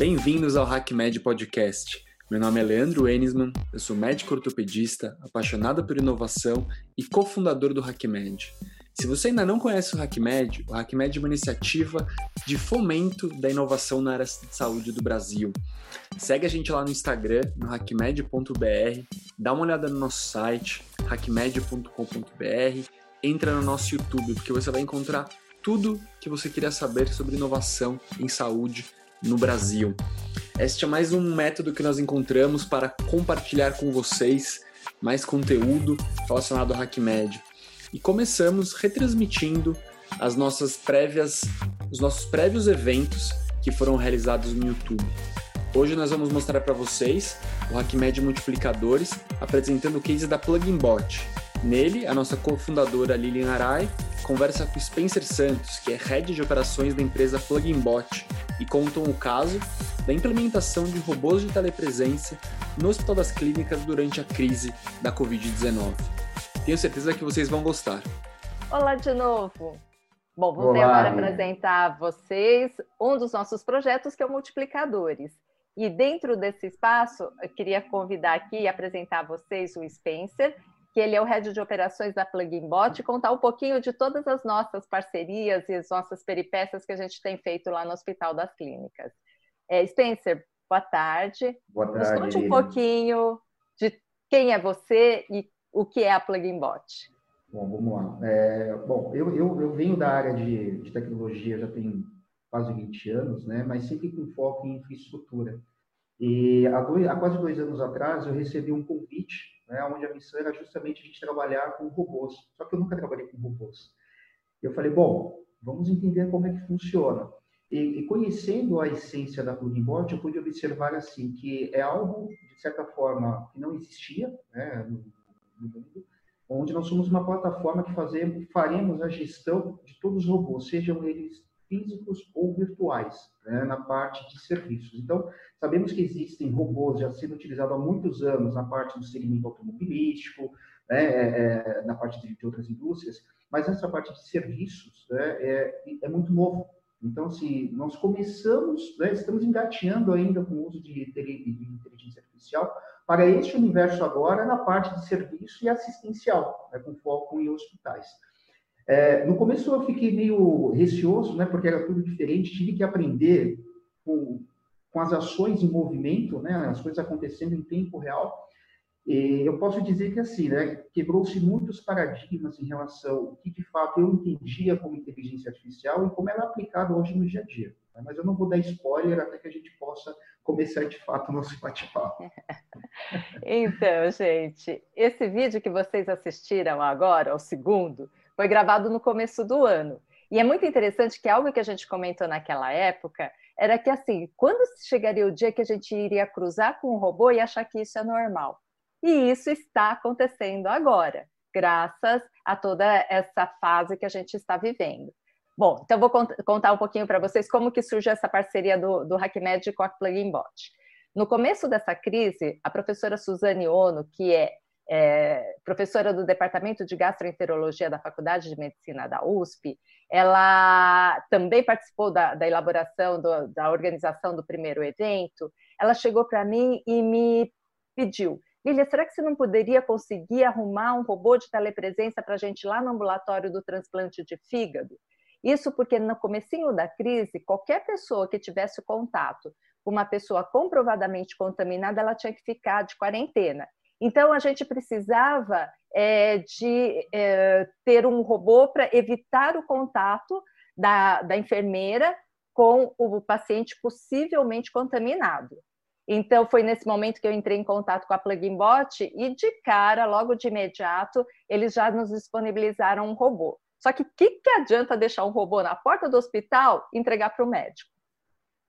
Bem-vindos ao HackMed Podcast. Meu nome é Leandro Enisman, eu sou médico ortopedista, apaixonado por inovação e cofundador do HackMed. Se você ainda não conhece o HackMed, o HackMed é uma iniciativa de fomento da inovação na área de saúde do Brasil. Segue a gente lá no Instagram, no hackmed.br, dá uma olhada no nosso site, hackmed.com.br, entra no nosso YouTube, porque você vai encontrar tudo que você queria saber sobre inovação em saúde no Brasil. Este é mais um método que nós encontramos para compartilhar com vocês mais conteúdo relacionado ao HackMed. E começamos retransmitindo as nossas prévias, os nossos prévios eventos que foram realizados no YouTube. Hoje nós vamos mostrar para vocês o HackMed Multiplicadores apresentando o case da Plugin Bot. Nele, a nossa cofundadora Lilian Arai conversa com Spencer Santos, que é head de operações da empresa Plugin Bot, e contam o caso da implementação de robôs de telepresença no Hospital das Clínicas durante a crise da Covid-19. Tenho certeza que vocês vão gostar. Olá de novo! Bom, vou agora apresentar a vocês um dos nossos projetos que é o Multiplicadores. E dentro desse espaço, eu queria convidar aqui e apresentar a vocês o Spencer, que ele é o head de operações da Plugin Bot, contar um pouquinho de todas as nossas parcerias e as nossas peripécias que a gente tem feito lá no Hospital das Clínicas. É, Spencer, boa tarde. Boa tarde. Nos conte um pouquinho de quem é você e o que é a Plugin Bot. Bom, vamos lá. É, bom, eu, eu, eu, venho da área de, de tecnologia já tem quase 20 anos, né, mas sempre com foco em infraestrutura. E há, dois, há quase dois anos atrás eu recebi um convite né, onde a missão era justamente a gente trabalhar com robôs. Só que eu nunca trabalhei com robôs. Eu falei, bom, vamos entender como é que funciona. E, e conhecendo a essência da Pluginbot, eu pude observar assim que é algo de certa forma que não existia né, no, no mundo, onde nós somos uma plataforma que fazemos, faremos a gestão de todos os robôs, sejam eles físicos ou virtuais, né, na parte de serviços. Então, sabemos que existem robôs já sendo utilizados há muitos anos na parte do segmento automobilístico, né, é, é, na parte de, de, outras indústrias, mas essa parte de serviços né, é, é, muito novo. Então, se assim, nós começamos, né, estamos engateando ainda com o uso de, de inteligência artificial para este universo agora na parte de serviço e assistencial, né, com foco em hospitais. É, no começo eu fiquei meio receoso, né, porque era tudo diferente, tive que aprender com, com as ações em movimento, né, as coisas acontecendo em tempo real. E eu posso dizer que assim, né, quebrou-se muitos paradigmas em relação ao que de fato eu entendia como inteligência artificial e como ela é aplicada hoje no dia a dia. Né? Mas eu não vou dar spoiler até que a gente possa começar de fato o nosso bate-papo. então, gente, esse vídeo que vocês assistiram agora, o segundo, foi gravado no começo do ano. E é muito interessante que algo que a gente comentou naquela época era que, assim, quando chegaria o dia que a gente iria cruzar com um robô e achar que isso é normal? E isso está acontecendo agora, graças a toda essa fase que a gente está vivendo. Bom, então vou contar um pouquinho para vocês como que surge essa parceria do, do HackMed com a Plugin Bot. No começo dessa crise, a professora Suzane Ono, que é é, professora do Departamento de Gastroenterologia da Faculdade de Medicina da USP, ela também participou da, da elaboração, do, da organização do primeiro evento. Ela chegou para mim e me pediu: Lilia, será que você não poderia conseguir arrumar um robô de telepresença para a gente lá no ambulatório do transplante de fígado? Isso porque no comecinho da crise, qualquer pessoa que tivesse contato com uma pessoa comprovadamente contaminada, ela tinha que ficar de quarentena. Então, a gente precisava é, de é, ter um robô para evitar o contato da, da enfermeira com o paciente possivelmente contaminado. Então, foi nesse momento que eu entrei em contato com a Plugin Bot e, de cara, logo de imediato, eles já nos disponibilizaram um robô. Só que o que, que adianta deixar um robô na porta do hospital e entregar para o médico?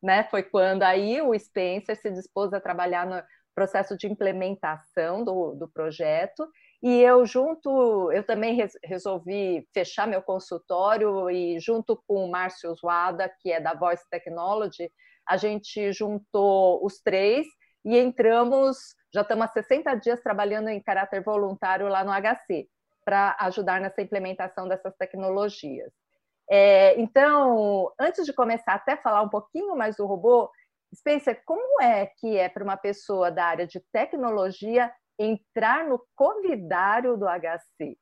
Né? Foi quando aí o Spencer se dispôs a trabalhar no, processo de implementação do, do projeto. E eu junto, eu também res, resolvi fechar meu consultório e junto com o Márcio Zuada, que é da Voice Technology, a gente juntou os três e entramos, já estamos há 60 dias trabalhando em caráter voluntário lá no HC, para ajudar nessa implementação dessas tecnologias. É, então, antes de começar até falar um pouquinho mais do robô, Spencer, como é que é para uma pessoa da área de tecnologia entrar no covidário do HC?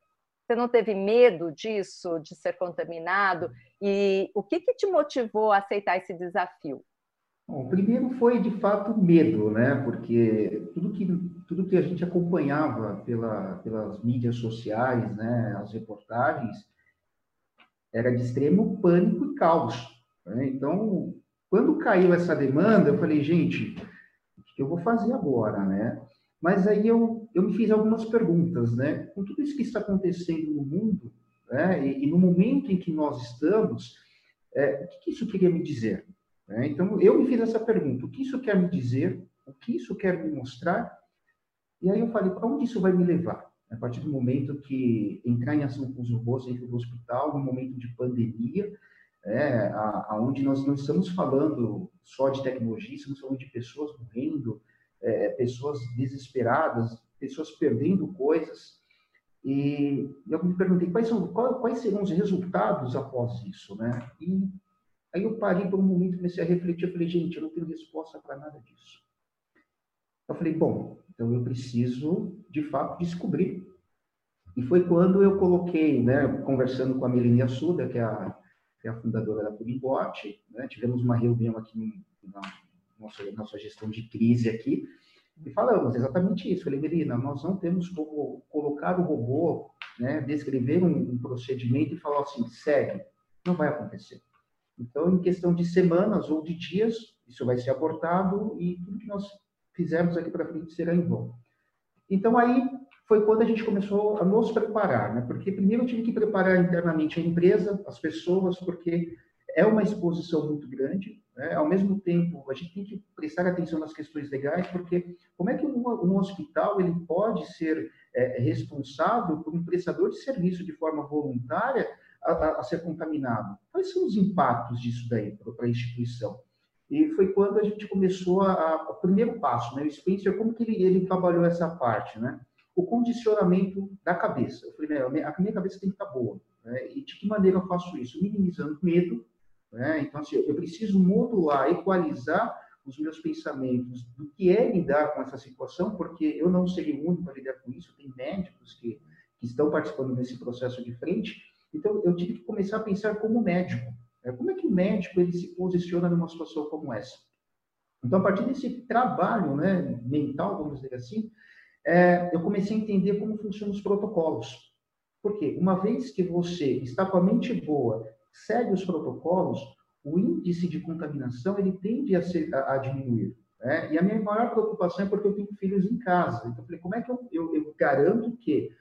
Você não teve medo disso, de ser contaminado? E o que, que te motivou a aceitar esse desafio? Bom, primeiro foi de fato medo, né? Porque tudo que tudo que a gente acompanhava pela, pelas mídias sociais, né, as reportagens, era de extremo pânico e caos. Né? Então, quando caiu essa demanda, eu falei, gente, o que eu vou fazer agora, né? Mas aí eu, eu me fiz algumas perguntas, né? Com tudo isso que está acontecendo no mundo, né? E, e no momento em que nós estamos, é, o que, isso queria me dizer? Né? Então, eu me fiz essa pergunta: o que isso quer me dizer? O que isso quer me mostrar? E aí eu falei: para onde isso vai me levar? A partir do momento que entrar em ação com os robôs dentro do hospital, no momento de pandemia, é, aonde nós não estamos falando só de tecnologia, estamos falando de pessoas morrendo, é, pessoas desesperadas, pessoas perdendo coisas. E eu me perguntei quais, são, quais serão os resultados após isso, né? E Aí eu parei por um momento, comecei a refletir, eu falei, gente, eu não tenho resposta para nada disso. Eu falei, bom, então eu preciso, de fato, descobrir. E foi quando eu coloquei, né, conversando com a Melania Suda, que é a, que é a fundadora da Purimbot, né, tivemos uma reunião aqui na nossa, nossa gestão de crise aqui, e falamos exatamente isso. Falei, Melina, nós não temos como colocar o robô, né, descrever um, um procedimento e falar assim, segue. Não vai acontecer. Então, em questão de semanas ou de dias, isso vai ser abortado e tudo que nós fizermos aqui para frente será em vão. Então, aí foi quando a gente começou a nos preparar, né? Porque primeiro eu tive que preparar internamente a empresa, as pessoas, porque é uma exposição muito grande. Né? Ao mesmo tempo, a gente tem que prestar atenção nas questões legais, porque como é que um, um hospital ele pode ser é, responsável por um prestador de serviço de forma voluntária a, a, ser contaminado. Quais são os impactos disso daí para a instituição? E foi quando a gente começou a, a, o primeiro passo, né? O Spencer, como que ele, ele trabalhou essa parte, né? O condicionamento da cabeça. Eu falei, a minha cabeça tem que estar boa. Né? E de que maneira eu faço isso? Minimizando medo. Né? Então, assim, eu preciso modular, equalizar os meus pensamentos do que é lidar com essa situação, porque eu não serei o único a lidar com isso. Tem médicos que, que estão participando desse processo de frente. Então, eu tive que começar a pensar como médico. Né? Como é que o médico ele se posiciona numa situação como essa? Então, a partir desse trabalho né, mental, vamos dizer assim, é, eu comecei a entender como funcionam os protocolos. Porque uma vez que você está com a mente boa, segue os protocolos, o índice de contaminação ele tende a, ser, a, a diminuir. Né? E a minha maior preocupação é porque eu tenho filhos em casa. Então, eu falei, como é que eu, eu, eu garanto que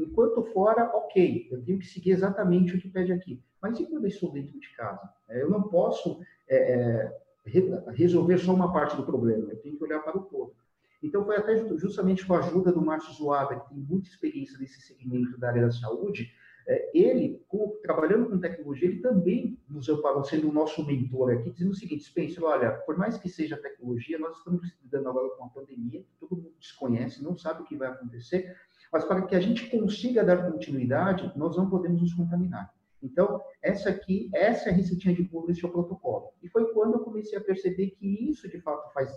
Enquanto fora, ok, eu tenho que seguir exatamente o que pede aqui. Mas e quando eu estou dentro de casa? É, eu não posso é, é resolver só uma parte do problema, eu tenho que olhar para o todo. Então, foi até justamente com a ajuda do Márcio Zoada, que tem muita experiência nesse segmento da área da saúde, é, ele, trabalhando com tecnologia, ele também nos amparou, sendo o nosso mentor aqui, dizendo o seguinte, Spencer, olha, por mais que seja tecnologia, nós estamos lidando agora com a pandemia, todo mundo desconhece, não sabe o que vai acontecer, mas para que a gente consiga dar continuidade, nós não podemos nos contaminar. Então, essa aqui, essa é a receitinha de bolo, esse é o protocolo. E foi quando eu comecei a perceber que isso, de fato, faz,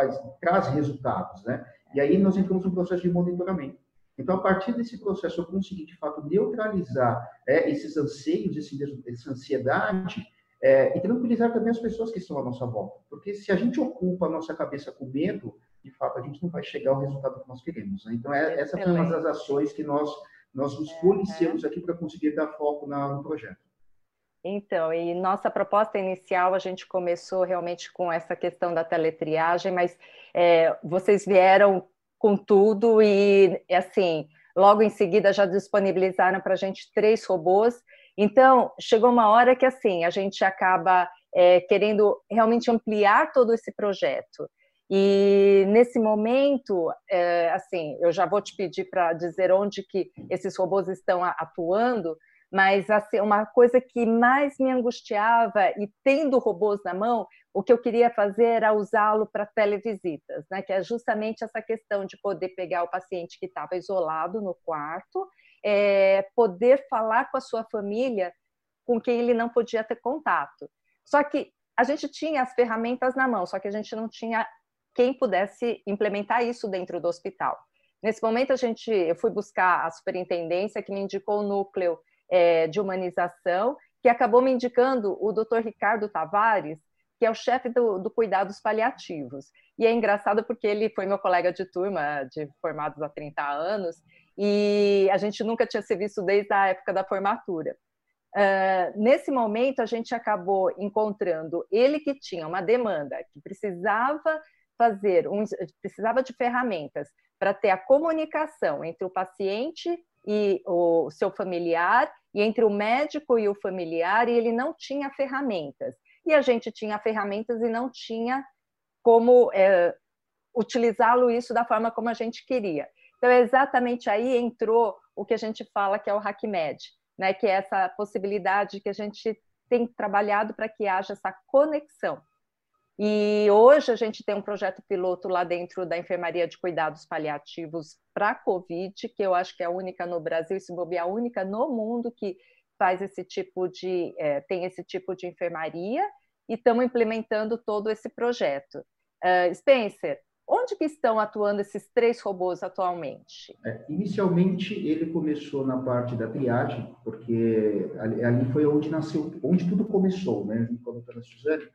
faz, traz resultados, né? E aí nós entramos no processo de monitoramento. Então, a partir desse processo, eu consegui, de fato, neutralizar é, esses anseios, esse, essa ansiedade, é, e tranquilizar também as pessoas que estão à nossa volta. Porque se a gente ocupa a nossa cabeça com medo, de fato, a gente não vai chegar ao resultado que nós queremos. Né? Então, é, essa foi uma das ações que nós, nós nos policiamos aqui para conseguir dar foco na, no projeto. Então, e nossa proposta inicial, a gente começou realmente com essa questão da teletriagem, mas é, vocês vieram com tudo e, assim, logo em seguida já disponibilizaram para a gente três robôs. Então, chegou uma hora que, assim, a gente acaba é, querendo realmente ampliar todo esse projeto. E nesse momento, é, assim, eu já vou te pedir para dizer onde que esses robôs estão atuando, mas assim, uma coisa que mais me angustiava e tendo robôs na mão, o que eu queria fazer era usá-lo para televisitas, né? Que é justamente essa questão de poder pegar o paciente que estava isolado no quarto, é, poder falar com a sua família com quem ele não podia ter contato. Só que a gente tinha as ferramentas na mão, só que a gente não tinha quem pudesse implementar isso dentro do hospital. Nesse momento, a gente, eu fui buscar a superintendência que me indicou o núcleo é, de humanização, que acabou me indicando o Dr. Ricardo Tavares, que é o chefe do, do cuidados paliativos. E é engraçado porque ele foi meu colega de turma, de formados há 30 anos, e a gente nunca tinha se visto desde a época da formatura. Uh, nesse momento, a gente acabou encontrando ele que tinha uma demanda, que precisava fazer, um, precisava de ferramentas para ter a comunicação entre o paciente e o seu familiar, e entre o médico e o familiar, e ele não tinha ferramentas. E a gente tinha ferramentas e não tinha como é, utilizá-lo isso da forma como a gente queria. Então, exatamente aí entrou o que a gente fala que é o HackMed, né? que é essa possibilidade que a gente tem trabalhado para que haja essa conexão e hoje a gente tem um projeto piloto lá dentro da Enfermaria de Cuidados Paliativos para Covid, que eu acho que é a única no Brasil, e se bobear, a única no mundo que faz esse tipo de, é, tem esse tipo de enfermaria, e estamos implementando todo esse projeto. Uh, Spencer, onde que estão atuando esses três robôs atualmente? É, inicialmente ele começou na parte da triagem, porque ali, ali, foi onde nasceu, onde tudo começou, né, com a Suzane,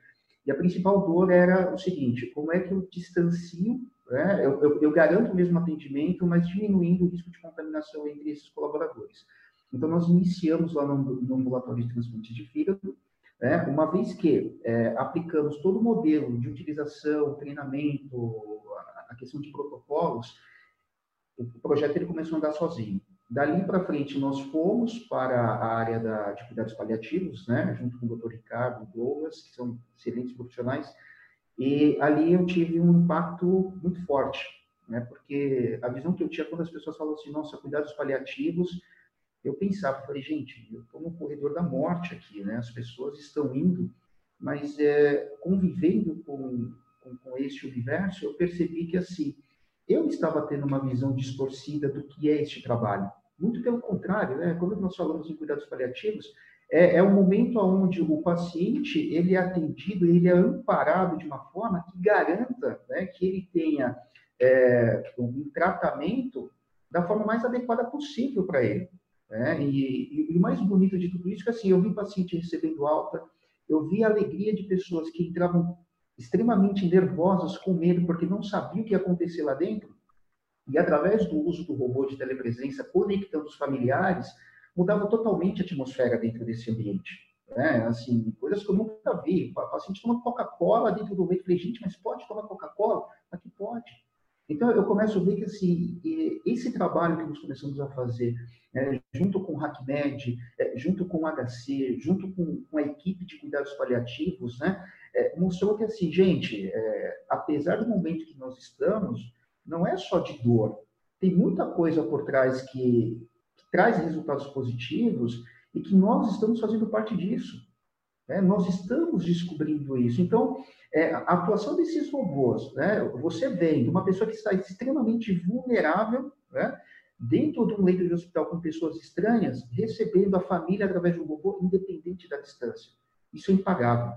e a principal dor era o seguinte: como é que eu distancio, né? eu, eu, eu garanto o mesmo atendimento, mas diminuindo o risco de contaminação entre esses colaboradores. Então, nós iniciamos lá no, no ambulatório de transplante de fígado, né? uma vez que é, aplicamos todo o modelo de utilização, treinamento, a questão de protocolos, o projeto ele começou a andar sozinho. Dali para frente, nós fomos para a área da, de cuidados paliativos, né, junto com o Dr. Ricardo Douglas, que são excelentes profissionais, e ali eu tive um impacto muito forte, né, porque a visão que eu tinha quando as pessoas falam assim, nossa, cuidados paliativos, eu pensava, falei, gente, eu estou no corredor da morte aqui, né, as pessoas estão indo, mas é, convivendo com, com, com esse universo, eu percebi que, assim, eu estava tendo uma visão distorcida do que é este trabalho. Muito pelo contrário, né? quando nós falamos em cuidados paliativos, é, é um momento onde o paciente ele é atendido, ele é amparado de uma forma que garanta né, que ele tenha é, um tratamento da forma mais adequada possível para ele. Né? E, e, o mais bonito de tudo isso é que assim, eu vi paciente recebendo alta, eu vi a alegria de pessoas que entravam extremamente nervosas, com medo, porque não sabiam o que ia acontecer lá dentro. E através do uso do robô de telepresença, conectando os familiares, mudava totalmente a atmosfera dentro desse ambiente. Né? Assim, coisas que eu nunca vi. O paciente toma Coca-Cola dentro do meio. Falei, gente, mas pode tomar Coca-Cola? Aqui pode. Então, eu começo a ver que assim, esse trabalho que nós começamos a fazer, é, junto com o HackMed, é, junto com o HC, junto com, com, a equipe de cuidados paliativos, né, é, mostrou que, assim, gente, é, apesar do momento que nós estamos, não é só de dor. Tem muita coisa por trás que, que traz resultados positivos e que nós estamos fazendo parte disso. Né? Nós estamos descobrindo isso. Então, é, a atuação desses robôs, né? você vendo uma pessoa que está extremamente vulnerável, né? dentro de um leito de hospital com pessoas estranhas, recebendo a família através de um robô, independente da distância. Isso é impagável.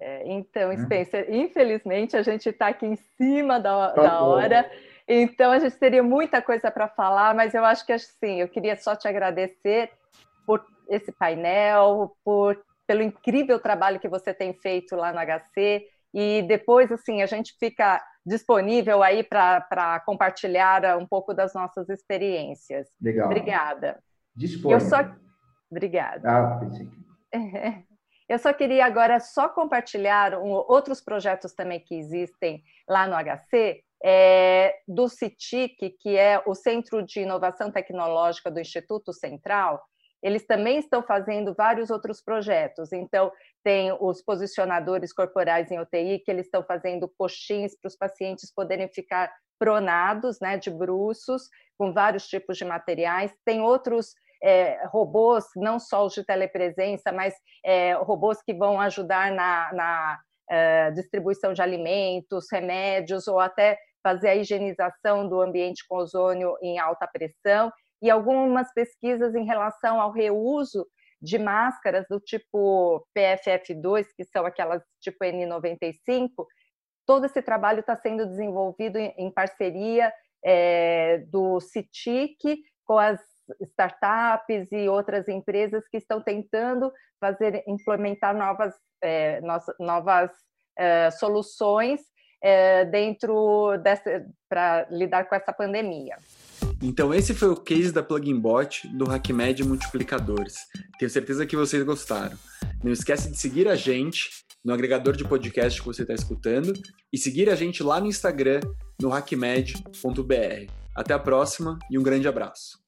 É, então, né? Spencer, infelizmente a gente está aqui em cima da, tá da hora. Então, a gente teria muita coisa para falar, mas eu acho que assim, eu queria só te agradecer por esse painel, por pelo incrível trabalho que você tem feito lá no HC. E depois, assim, a gente fica disponível aí para compartilhar um pouco das nossas experiências. Legal. Obrigada. Disponha. Eu só... Obrigada. Ah, pensei. Eu só queria agora só compartilhar um, outros projetos também que existem lá no HC, é, do CITIC, que é o Centro de Inovação Tecnológica do Instituto Central, eles também estão fazendo vários outros projetos. Então, tem os posicionadores corporais em UTI, que eles estão fazendo coxins para os pacientes poderem ficar pronados, né, de bruços, com vários tipos de materiais. Tem outros é, robôs, não só os de telepresença, mas é, robôs que vão ajudar na, na é, distribuição de alimentos, remédios, ou até fazer a higienização do ambiente com ozônio em alta pressão e algumas pesquisas em relação ao reuso de máscaras do tipo PFF2, que são aquelas tipo N95, todo esse trabalho está sendo desenvolvido em, parceria é, do CITIC com as startups e outras empresas que estão tentando fazer implementar novas, é, novas é, soluções é, dentro dessa para lidar com essa pandemia. Então esse foi o case da Plugin Bot do HackMed Multiplicadores. Tenho certeza que vocês gostaram. Não esquece de seguir a gente no agregador de podcast que você está escutando e seguir a gente lá no Instagram no hackmed.br. Até a próxima e um grande abraço.